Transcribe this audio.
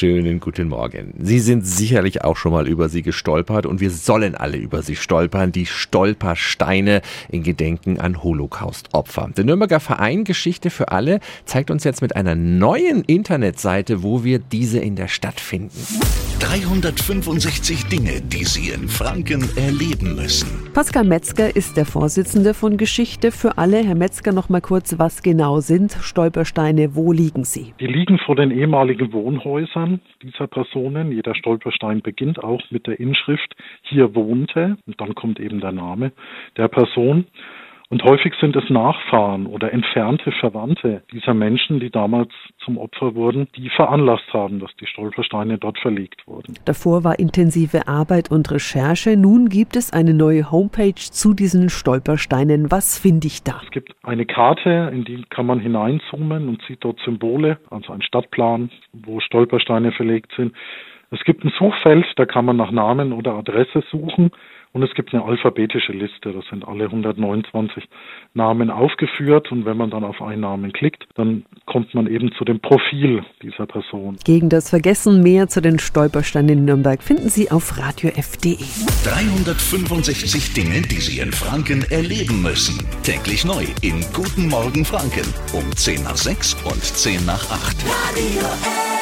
schönen guten Morgen. Sie sind sicherlich auch schon mal über sie gestolpert und wir sollen alle über sie stolpern. Die Stolpersteine in Gedenken an Holocaust-Opfer. Der Nürnberger Verein Geschichte für alle zeigt uns jetzt mit einer neuen Internetseite, wo wir diese in der Stadt finden. 365 Dinge, die Sie in Franken erleben müssen. Pascal Metzger ist der Vorsitzende von Geschichte für alle. Herr Metzger, noch mal kurz, was genau sind Stolpersteine? Wo liegen sie? Die liegen vor den ehemaligen Wohnhäusern dieser Personen. Jeder Stolperstein beginnt auch mit der Inschrift hier wohnte und dann kommt eben der Name der Person. Und häufig sind es Nachfahren oder entfernte Verwandte dieser Menschen, die damals zum Opfer wurden, die veranlasst haben, dass die Stolpersteine dort verlegt wurden. Davor war intensive Arbeit und Recherche. Nun gibt es eine neue Homepage zu diesen Stolpersteinen. Was finde ich da? Es gibt eine Karte, in die kann man hineinzoomen und sieht dort Symbole, also ein Stadtplan, wo Stolpersteine verlegt sind. Es gibt ein Suchfeld, da kann man nach Namen oder Adresse suchen und es gibt eine alphabetische Liste, da sind alle 129 Namen aufgeführt und wenn man dann auf einen Namen klickt, dann kommt man eben zu dem Profil dieser Person. Gegen das Vergessen mehr zu den Stolpersteinen in Nürnberg finden Sie auf radiof.de. 365 Dinge, die Sie in Franken erleben müssen. Täglich neu in Guten Morgen Franken um 10 nach 6 und 10 nach 8. Radio F.